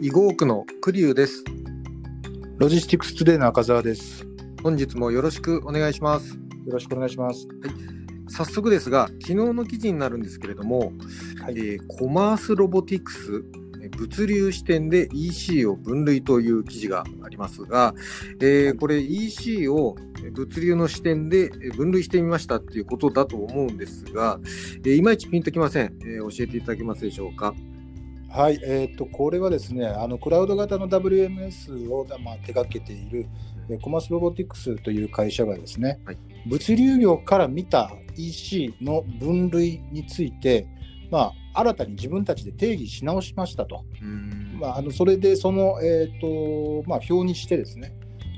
囲碁区の栗生です。 LOGISTICS TODAY の赤澤です。本日もよろしくお願いします。よろしくお願いします。早速ですが、昨日の記事になるんですけれども、はいえーコマースロボティクスえー物流視点で EC を分類という記事がありますが、えーこれ EC をえー物流の視点でえー分類してみましたっていうことだと思うんですが、えーいまいちピンときません、えー教えていただけますでしょうか？はい、えっ、とこれはですね、あのクラウド型の WMS をまあ手掛けているえーコマースロボティクスという会社がですね、はい物流業から見た EC の分類について、まあ新たに自分たちで定義し直しましたと。うーんまあ、あのそれでその、えーとまあ、表にしてですね、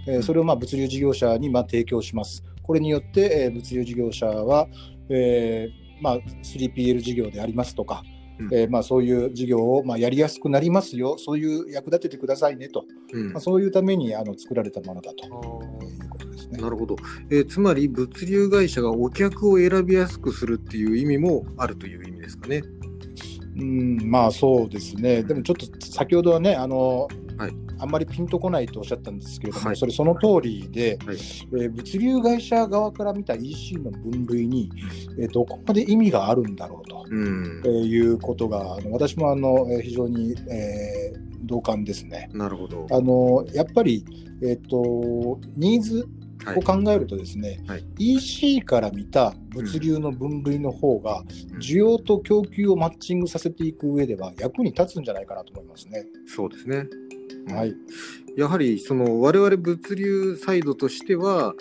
えーそれをまあ物流事業者にまあ提供します。これによって、えー物流事業者は、えーまあ、3PL 事業でありますとか、うん。えーまあ、そういう事業をまあやりやすくなりますよ、そういう役立ててくださいねと、うん。まあ、そういうためにあの作られたものだと。いうことですね。なるほど、えーつまり物流会社がお客を選びやすくするっていう意味もあるという意味ですかね。うん、まあそうですね、でもちょっと先ほどはね、あのはいあんまりピンとこないとおっしゃったんですけれども、はいそれその通りで、はいえー物流会社側から見た EC の分類に、えーどこまで意味があるんだろうと、うんえーいうことが、あの私もあの、えー非常に、えー同感ですね。なるほど。あのやっぱり、えー、とニーズはいを考えるとですね、はい EC から見た物流の分類の方が、うん需要と供給をマッチングさせていく上では役に立つんじゃないかなと思いますね。そうですね。はい、やはりその我々物流サイドとしては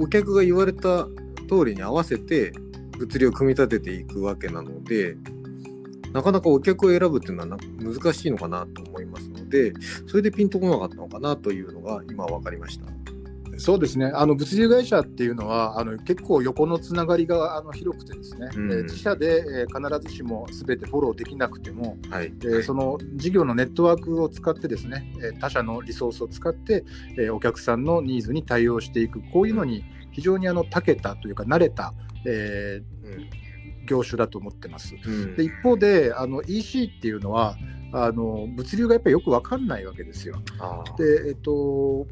お客が言われた通りに合わせて物流を組み立てていくわけなのでなかなかお客を選ぶっていうのは難しいのかなと思いますのでそれでピンとこなかったのかなというのが今分かりました。そうですね。あの物流会社っていうのはあの結構横のつながりがあの広くてですね、うん。えー自社で、えー必ずしも全てフォローできなくても、はい、えーその事業のネットワークを使ってですね、えー他社のリソースを使って、えーお客さんのニーズに対応していく。こういうのに非常にあの長けたというか慣れた、えー業種だと思ってます。うん。で一方であの EC っていうのはあの物流がやっぱりよく分かんないわけですよ。でえっと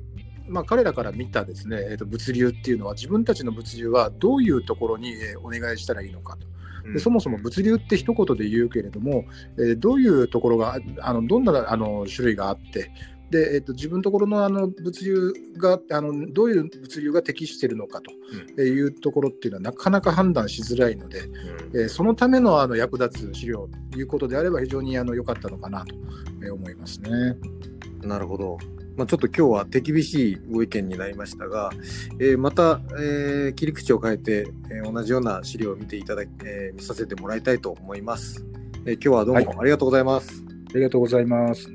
まあ、彼らから見たですね、えっと、物流っていうのは自分たちの物流はどういうところにえーお願いしたらいいのかと。でそもそも物流って一言で言うけれども、えーどういうところがあのどんなあの種類があってで、えっと自分のところのあの物流があのどういう物流が適しているのかというところっていうのはなかなか判断しづらいので、うんえーそのためのあの役立つ資料ということであれば非常にあの良かったのかなとえー思いますね。なるほど。まあ、ちょっと今日は手厳しいご意見になりましたが、えーまた、えー切り口を変えて、えー同じような資料を見ていただき、えー見させてもらいたいと思います。えー今日はどうはいもありがとうございます。ありがとうございます。